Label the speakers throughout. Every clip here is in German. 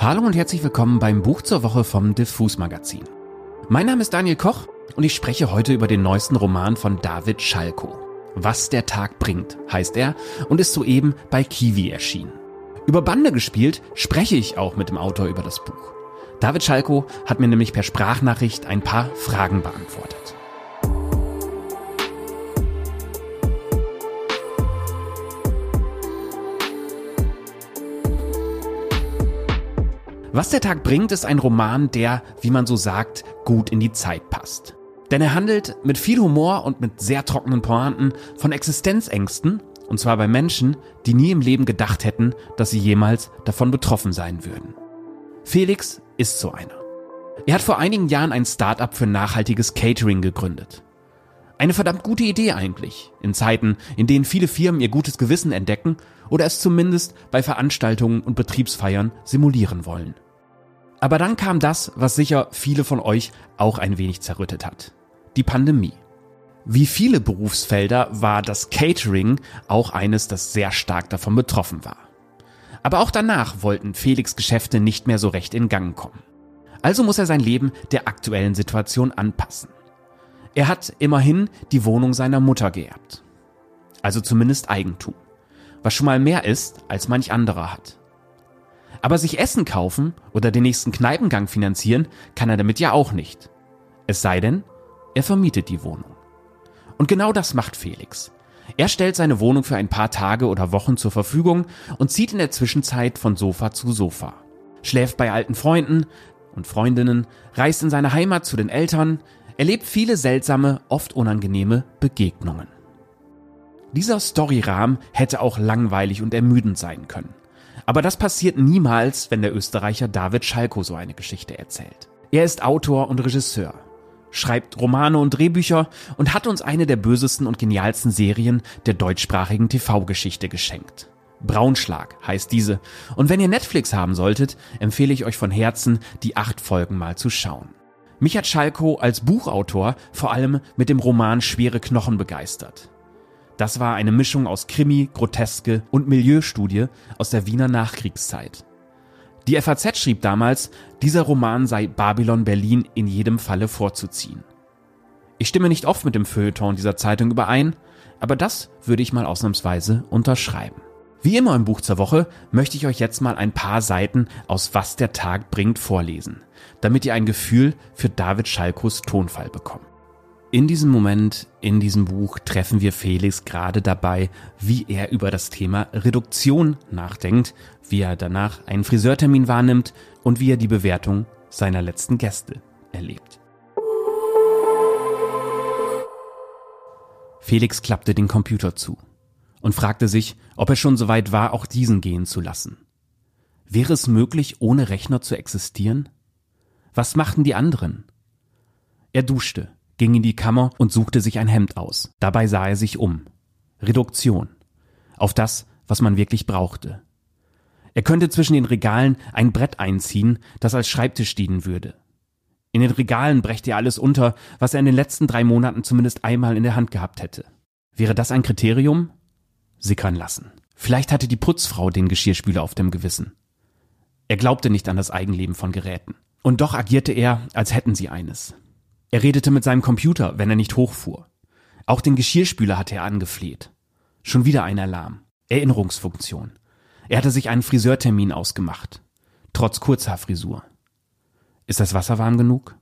Speaker 1: Hallo und herzlich willkommen beim Buch zur Woche vom Diffus Magazin. Mein Name ist Daniel Koch und ich spreche heute über den neuesten Roman von David Schalko. Was der Tag bringt, heißt er und ist soeben bei Kiwi erschienen. Über Bande gespielt spreche ich auch mit dem Autor über das Buch. David Schalko hat mir nämlich per Sprachnachricht ein paar Fragen beantwortet. Was der Tag bringt, ist ein Roman, der, wie man so sagt, gut in die Zeit passt. Denn er handelt mit viel Humor und mit sehr trockenen Pointen von Existenzängsten, und zwar bei Menschen, die nie im Leben gedacht hätten, dass sie jemals davon betroffen sein würden. Felix ist so einer. Er hat vor einigen Jahren ein Startup für nachhaltiges Catering gegründet. Eine verdammt gute Idee eigentlich, in Zeiten, in denen viele Firmen ihr gutes Gewissen entdecken oder es zumindest bei Veranstaltungen und Betriebsfeiern simulieren wollen. Aber dann kam das, was sicher viele von euch auch ein wenig zerrüttet hat. Die Pandemie. Wie viele Berufsfelder war das Catering auch eines, das sehr stark davon betroffen war. Aber auch danach wollten Felix Geschäfte nicht mehr so recht in Gang kommen. Also muss er sein Leben der aktuellen Situation anpassen. Er hat immerhin die Wohnung seiner Mutter geerbt. Also zumindest Eigentum. Was schon mal mehr ist, als manch anderer hat. Aber sich Essen kaufen oder den nächsten Kneipengang finanzieren kann er damit ja auch nicht. Es sei denn, er vermietet die Wohnung. Und genau das macht Felix. Er stellt seine Wohnung für ein paar Tage oder Wochen zur Verfügung und zieht in der Zwischenzeit von Sofa zu Sofa. Schläft bei alten Freunden und Freundinnen, reist in seine Heimat zu den Eltern, erlebt viele seltsame, oft unangenehme Begegnungen. Dieser Storyrahmen hätte auch langweilig und ermüdend sein können. Aber das passiert niemals, wenn der Österreicher David Schalko so eine Geschichte erzählt. Er ist Autor und Regisseur, schreibt Romane und Drehbücher und hat uns eine der bösesten und genialsten Serien der deutschsprachigen TV-Geschichte geschenkt. Braunschlag heißt diese. Und wenn ihr Netflix haben solltet, empfehle ich euch von Herzen, die acht Folgen mal zu schauen. Mich hat Schalko als Buchautor vor allem mit dem Roman Schwere Knochen begeistert. Das war eine Mischung aus Krimi, Groteske und Milieustudie aus der Wiener Nachkriegszeit. Die FAZ schrieb damals, dieser Roman sei Babylon Berlin in jedem Falle vorzuziehen. Ich stimme nicht oft mit dem Feuilleton dieser Zeitung überein, aber das würde ich mal ausnahmsweise unterschreiben. Wie immer im Buch zur Woche möchte ich euch jetzt mal ein paar Seiten aus Was der Tag bringt vorlesen, damit ihr ein Gefühl für David Schalkos Tonfall bekommt. In diesem Moment, in diesem Buch treffen wir Felix gerade dabei, wie er über das Thema Reduktion nachdenkt, wie er danach einen Friseurtermin wahrnimmt und wie er die Bewertung seiner letzten Gäste erlebt. Felix klappte den Computer zu und fragte sich, ob er schon so weit war, auch diesen gehen zu lassen. Wäre es möglich, ohne Rechner zu existieren? Was machten die anderen? Er duschte ging in die Kammer und suchte sich ein Hemd aus. Dabei sah er sich um. Reduktion. Auf das, was man wirklich brauchte. Er könnte zwischen den Regalen ein Brett einziehen, das als Schreibtisch dienen würde. In den Regalen brächte er alles unter, was er in den letzten drei Monaten zumindest einmal in der Hand gehabt hätte. Wäre das ein Kriterium? Sickern lassen. Vielleicht hatte die Putzfrau den Geschirrspüler auf dem Gewissen. Er glaubte nicht an das Eigenleben von Geräten. Und doch agierte er, als hätten sie eines. Er redete mit seinem Computer, wenn er nicht hochfuhr. Auch den Geschirrspüler hatte er angefleht. Schon wieder ein Alarm. Erinnerungsfunktion. Er hatte sich einen Friseurtermin ausgemacht. Trotz Kurzhaarfrisur. Ist das Wasser warm genug?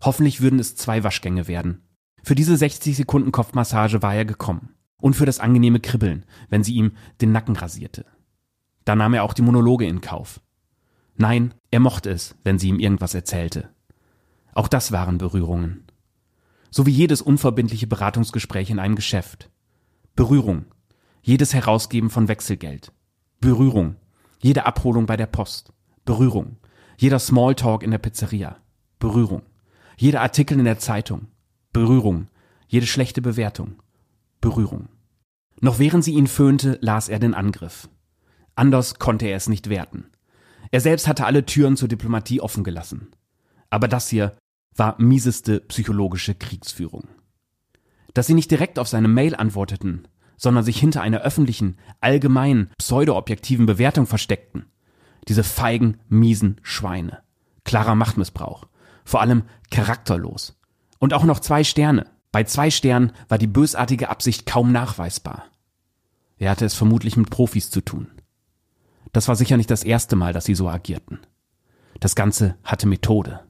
Speaker 1: Hoffentlich würden es zwei Waschgänge werden. Für diese 60 Sekunden Kopfmassage war er gekommen. Und für das angenehme Kribbeln, wenn sie ihm den Nacken rasierte. Da nahm er auch die Monologe in Kauf. Nein, er mochte es, wenn sie ihm irgendwas erzählte. Auch das waren Berührungen. So wie jedes unverbindliche Beratungsgespräch in einem Geschäft. Berührung. Jedes Herausgeben von Wechselgeld. Berührung. Jede Abholung bei der Post. Berührung. Jeder Smalltalk in der Pizzeria. Berührung. Jeder Artikel in der Zeitung. Berührung. Jede schlechte Bewertung. Berührung. Noch während sie ihn föhnte, las er den Angriff. Anders konnte er es nicht werten. Er selbst hatte alle Türen zur Diplomatie offen gelassen. Aber das hier war mieseste psychologische Kriegsführung. Dass sie nicht direkt auf seine Mail antworteten, sondern sich hinter einer öffentlichen, allgemeinen, pseudo-objektiven Bewertung versteckten, Diese feigen, miesen Schweine. Klarer Machtmissbrauch. Vor allem charakterlos. Und auch noch zwei Sterne. Bei zwei Sternen war die bösartige Absicht kaum nachweisbar. Er hatte es vermutlich mit Profis zu tun. Das war sicher nicht das erste Mal, dass sie so agierten. Das Ganze hatte Methode.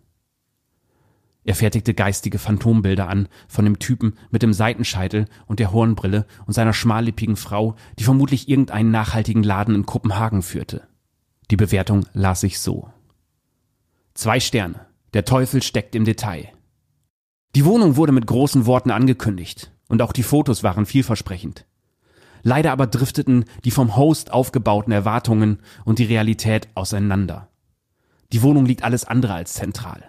Speaker 1: Er fertigte geistige Phantombilder an von dem Typen mit dem Seitenscheitel und der Hornbrille und seiner schmallippigen Frau, die vermutlich irgendeinen nachhaltigen Laden in Kopenhagen führte. Die Bewertung las sich so. Zwei Sterne. Der Teufel steckt im Detail. Die Wohnung wurde mit großen Worten angekündigt und auch die Fotos waren vielversprechend. Leider aber drifteten die vom Host aufgebauten Erwartungen und die Realität auseinander. Die Wohnung liegt alles andere als zentral.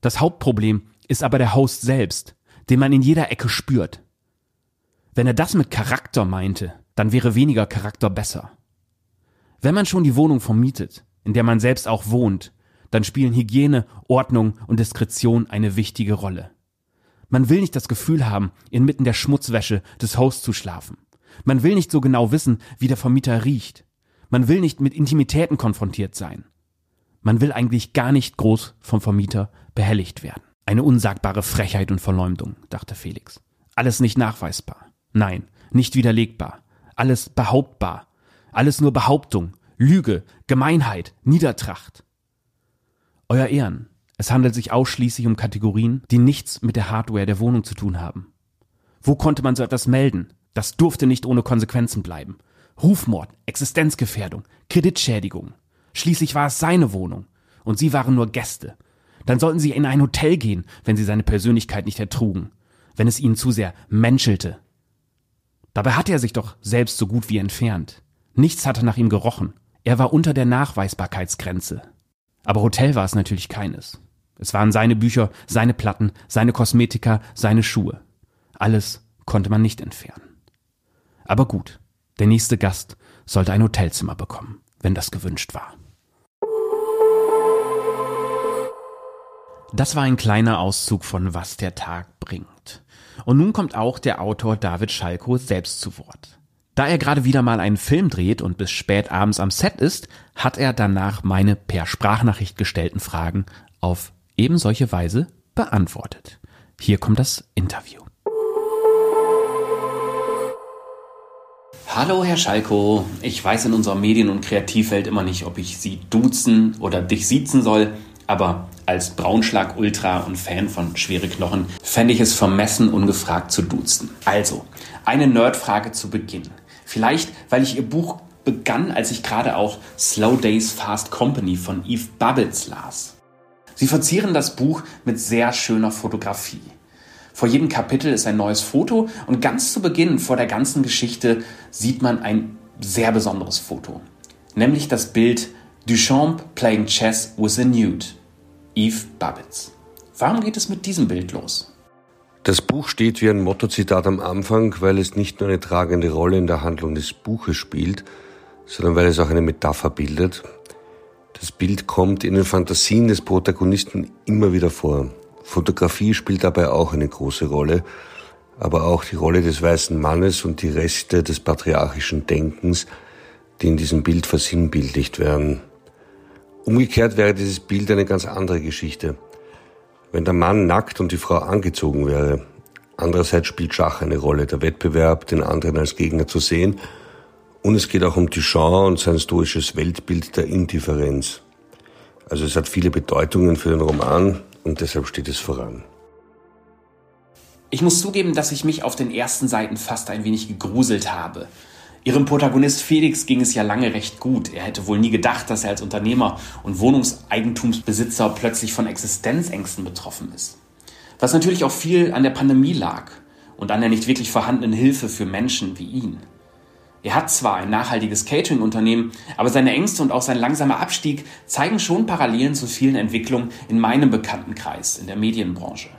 Speaker 1: Das Hauptproblem ist aber der Host selbst, den man in jeder Ecke spürt. Wenn er das mit Charakter meinte, dann wäre weniger Charakter besser. Wenn man schon die Wohnung vermietet, in der man selbst auch wohnt, dann spielen Hygiene, Ordnung und Diskretion eine wichtige Rolle. Man will nicht das Gefühl haben, inmitten der Schmutzwäsche des Hosts zu schlafen. Man will nicht so genau wissen, wie der Vermieter riecht. Man will nicht mit Intimitäten konfrontiert sein. Man will eigentlich gar nicht groß vom Vermieter behelligt werden. Eine unsagbare Frechheit und Verleumdung, dachte Felix. Alles nicht nachweisbar. Nein, nicht widerlegbar. Alles behauptbar. Alles nur Behauptung, Lüge, Gemeinheit, Niedertracht. Euer Ehren, es handelt sich ausschließlich um Kategorien, die nichts mit der Hardware der Wohnung zu tun haben. Wo konnte man so etwas melden? Das durfte nicht ohne Konsequenzen bleiben. Rufmord, Existenzgefährdung, Kreditschädigung. Schließlich war es seine Wohnung. Und sie waren nur Gäste. Dann sollten sie in ein Hotel gehen, wenn sie seine Persönlichkeit nicht ertrugen. Wenn es ihnen zu sehr menschelte. Dabei hatte er sich doch selbst so gut wie entfernt. Nichts hatte nach ihm gerochen. Er war unter der Nachweisbarkeitsgrenze. Aber Hotel war es natürlich keines. Es waren seine Bücher, seine Platten, seine Kosmetika, seine Schuhe. Alles konnte man nicht entfernen. Aber gut, der nächste Gast sollte ein Hotelzimmer bekommen, wenn das gewünscht war. Das war ein kleiner Auszug von Was der Tag bringt. Und nun kommt auch der Autor David Schalko selbst zu Wort. Da er gerade wieder mal einen Film dreht und bis spät abends am Set ist, hat er danach meine per Sprachnachricht gestellten Fragen auf eben solche Weise beantwortet. Hier kommt das Interview. Hallo, Herr Schalko. Ich weiß in unserer Medien- und Kreativwelt immer nicht, ob ich Sie duzen oder dich siezen soll. Aber als Braunschlag-Ultra und Fan von Schwere Knochen fände ich es vermessen, ungefragt zu duzen. Also, eine Nerdfrage zu Beginn. Vielleicht, weil ich Ihr Buch begann, als ich gerade auch Slow Days Fast Company von Eve Babbitz las. Sie verzieren das Buch mit sehr schöner Fotografie. Vor jedem Kapitel ist ein neues Foto und ganz zu Beginn vor der ganzen Geschichte sieht man ein sehr besonderes Foto. Nämlich das Bild Duchamp playing chess with a nude. Eve Babbitz. Warum geht es mit diesem Bild los?
Speaker 2: Das Buch steht wie ein Mottozitat am Anfang, weil es nicht nur eine tragende Rolle in der Handlung des Buches spielt, sondern weil es auch eine Metapher bildet. Das Bild kommt in den Fantasien des Protagonisten immer wieder vor. Fotografie spielt dabei auch eine große Rolle, aber auch die Rolle des weißen Mannes und die Reste des patriarchischen Denkens, die in diesem Bild versinnbildlicht werden. Umgekehrt wäre dieses Bild eine ganz andere Geschichte. Wenn der Mann nackt und die Frau angezogen wäre. Andererseits spielt Schach eine Rolle, der Wettbewerb, den anderen als Gegner zu sehen. Und es geht auch um Duchamp und sein stoisches Weltbild der Indifferenz. Also es hat viele Bedeutungen für den Roman und deshalb steht es voran.
Speaker 1: Ich muss zugeben, dass ich mich auf den ersten Seiten fast ein wenig gegruselt habe. Ihrem Protagonist Felix ging es ja lange recht gut. Er hätte wohl nie gedacht, dass er als Unternehmer und Wohnungseigentumsbesitzer plötzlich von Existenzängsten betroffen ist. Was natürlich auch viel an der Pandemie lag und an der nicht wirklich vorhandenen Hilfe für Menschen wie ihn. Er hat zwar ein nachhaltiges Catering-Unternehmen, aber seine Ängste und auch sein langsamer Abstieg zeigen schon Parallelen zu vielen Entwicklungen in meinem Bekanntenkreis in der Medienbranche.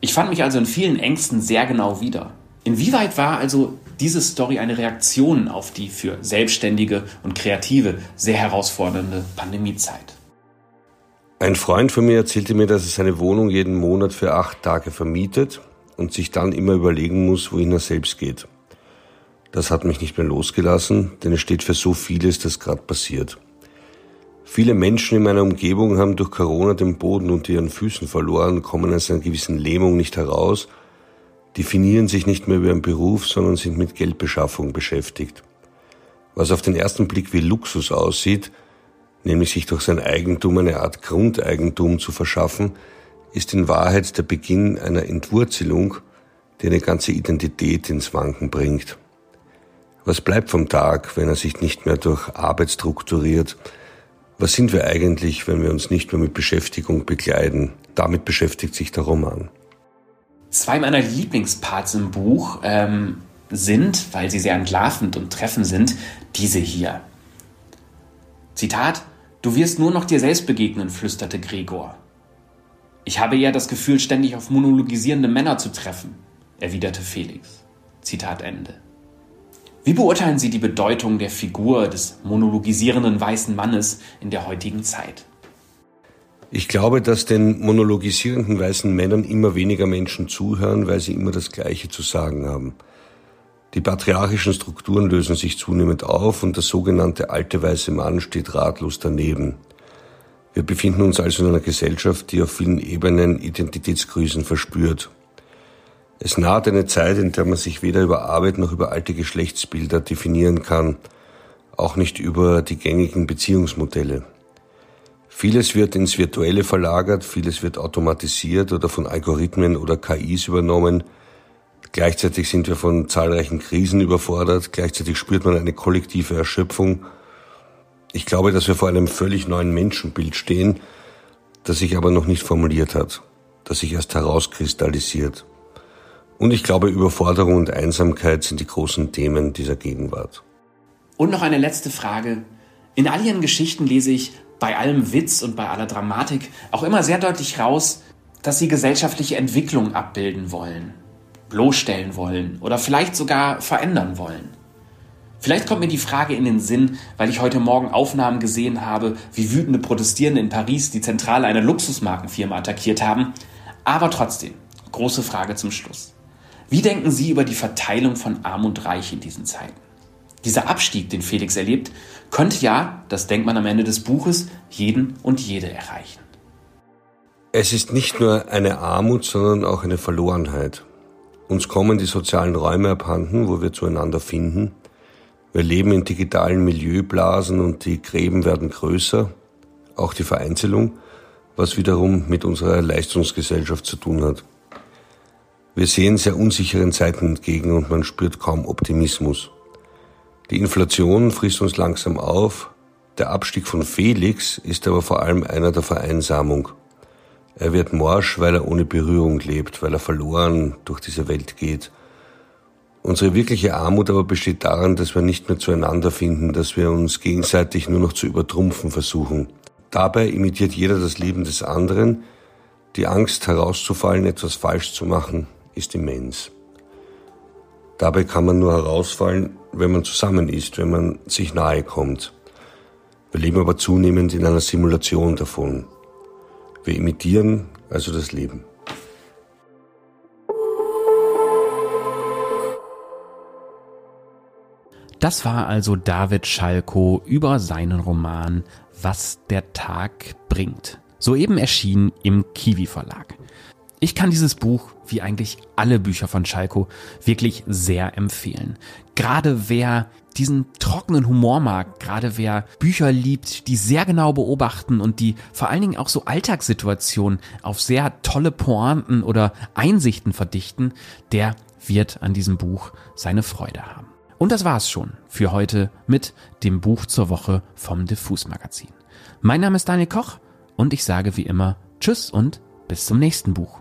Speaker 1: Ich fand mich also in vielen Ängsten sehr genau wieder. Inwieweit war also diese Story eine Reaktion auf die für Selbstständige und Kreative sehr herausfordernde Pandemiezeit?
Speaker 2: Ein Freund von mir erzählte mir, dass er seine Wohnung jeden Monat für acht Tage vermietet und sich dann immer überlegen muss, wohin er selbst geht. Das hat mich nicht mehr losgelassen, denn es steht für so vieles, das gerade passiert. Viele Menschen in meiner Umgebung haben durch Corona den Boden unter ihren Füßen verloren, kommen aus einer gewissen Lähmung nicht heraus, definieren sich nicht mehr über ihren Beruf, sondern sind mit Geldbeschaffung beschäftigt. Was auf den ersten Blick wie Luxus aussieht, nämlich sich durch sein Eigentum eine Art Grundeigentum zu verschaffen, ist in Wahrheit der Beginn einer Entwurzelung, die eine ganze Identität ins Wanken bringt. Was bleibt vom Tag, wenn er sich nicht mehr durch Arbeit strukturiert? Was sind wir eigentlich, wenn wir uns nicht mehr mit Beschäftigung bekleiden? Damit beschäftigt sich der Roman.
Speaker 1: Zwei meiner Lieblingsparts im Buch ähm, sind, weil sie sehr entlarvend und treffend sind, diese hier. Zitat, Du wirst nur noch dir selbst begegnen, flüsterte Gregor. Ich habe eher das Gefühl, ständig auf monologisierende Männer zu treffen, erwiderte Felix. Zitat Ende. Wie beurteilen Sie die Bedeutung der Figur des monologisierenden weißen Mannes in der heutigen Zeit?
Speaker 2: Ich glaube, dass den monologisierenden weißen Männern immer weniger Menschen zuhören, weil sie immer das Gleiche zu sagen haben. Die patriarchischen Strukturen lösen sich zunehmend auf und der sogenannte alte weiße Mann steht ratlos daneben. Wir befinden uns also in einer Gesellschaft, die auf vielen Ebenen Identitätskrisen verspürt. Es naht eine Zeit, in der man sich weder über Arbeit noch über alte Geschlechtsbilder definieren kann, auch nicht über die gängigen Beziehungsmodelle. Vieles wird ins Virtuelle verlagert, vieles wird automatisiert oder von Algorithmen oder KIs übernommen – Gleichzeitig sind wir von zahlreichen Krisen überfordert. Gleichzeitig spürt man eine kollektive Erschöpfung. Ich glaube, dass wir vor einem völlig neuen Menschenbild stehen, das sich aber noch nicht formuliert hat, das sich erst herauskristallisiert. Und ich glaube, Überforderung und Einsamkeit sind die großen Themen dieser Gegenwart.
Speaker 1: Und noch eine letzte Frage. In all Ihren Geschichten lese ich bei allem Witz und bei aller Dramatik auch immer sehr deutlich raus, dass Sie gesellschaftliche Entwicklung abbilden wollen bloßstellen wollen oder vielleicht sogar verändern wollen. Vielleicht kommt mir die Frage in den Sinn, weil ich heute Morgen Aufnahmen gesehen habe, wie wütende Protestierende in Paris die Zentrale einer Luxusmarkenfirma attackiert haben. Aber trotzdem, große Frage zum Schluss. Wie denken Sie über die Verteilung von Arm und Reich in diesen Zeiten? Dieser Abstieg, den Felix erlebt, könnte ja, das denkt man am Ende des Buches, jeden und jede erreichen.
Speaker 2: Es ist nicht nur eine Armut, sondern auch eine Verlorenheit. Uns kommen die sozialen Räume abhanden, wo wir zueinander finden. Wir leben in digitalen Milieublasen und die Gräben werden größer, auch die Vereinzelung, was wiederum mit unserer Leistungsgesellschaft zu tun hat. Wir sehen sehr unsicheren Zeiten entgegen und man spürt kaum Optimismus. Die Inflation frisst uns langsam auf. Der Abstieg von Felix ist aber vor allem einer der Vereinsamung. Er wird morsch, weil er ohne Berührung lebt, weil er verloren durch diese Welt geht. Unsere wirkliche Armut aber besteht daran, dass wir nicht mehr zueinander finden, dass wir uns gegenseitig nur noch zu übertrumpfen versuchen. Dabei imitiert jeder das Leben des anderen. Die Angst herauszufallen, etwas falsch zu machen, ist immens. Dabei kann man nur herausfallen, wenn man zusammen ist, wenn man sich nahe kommt. Wir leben aber zunehmend in einer Simulation davon. Wir imitieren also das Leben.
Speaker 1: Das war also David Schalko über seinen Roman Was der Tag bringt. Soeben erschienen im Kiwi Verlag. Ich kann dieses Buch, wie eigentlich alle Bücher von Schalko, wirklich sehr empfehlen. Gerade wer diesen trockenen Humor mag, gerade wer Bücher liebt, die sehr genau beobachten und die vor allen Dingen auch so Alltagssituationen auf sehr tolle Pointen oder Einsichten verdichten, der wird an diesem Buch seine Freude haben. Und das war's schon für heute mit dem Buch zur Woche vom Diffus Magazin. Mein Name ist Daniel Koch und ich sage wie immer Tschüss und bis zum nächsten Buch.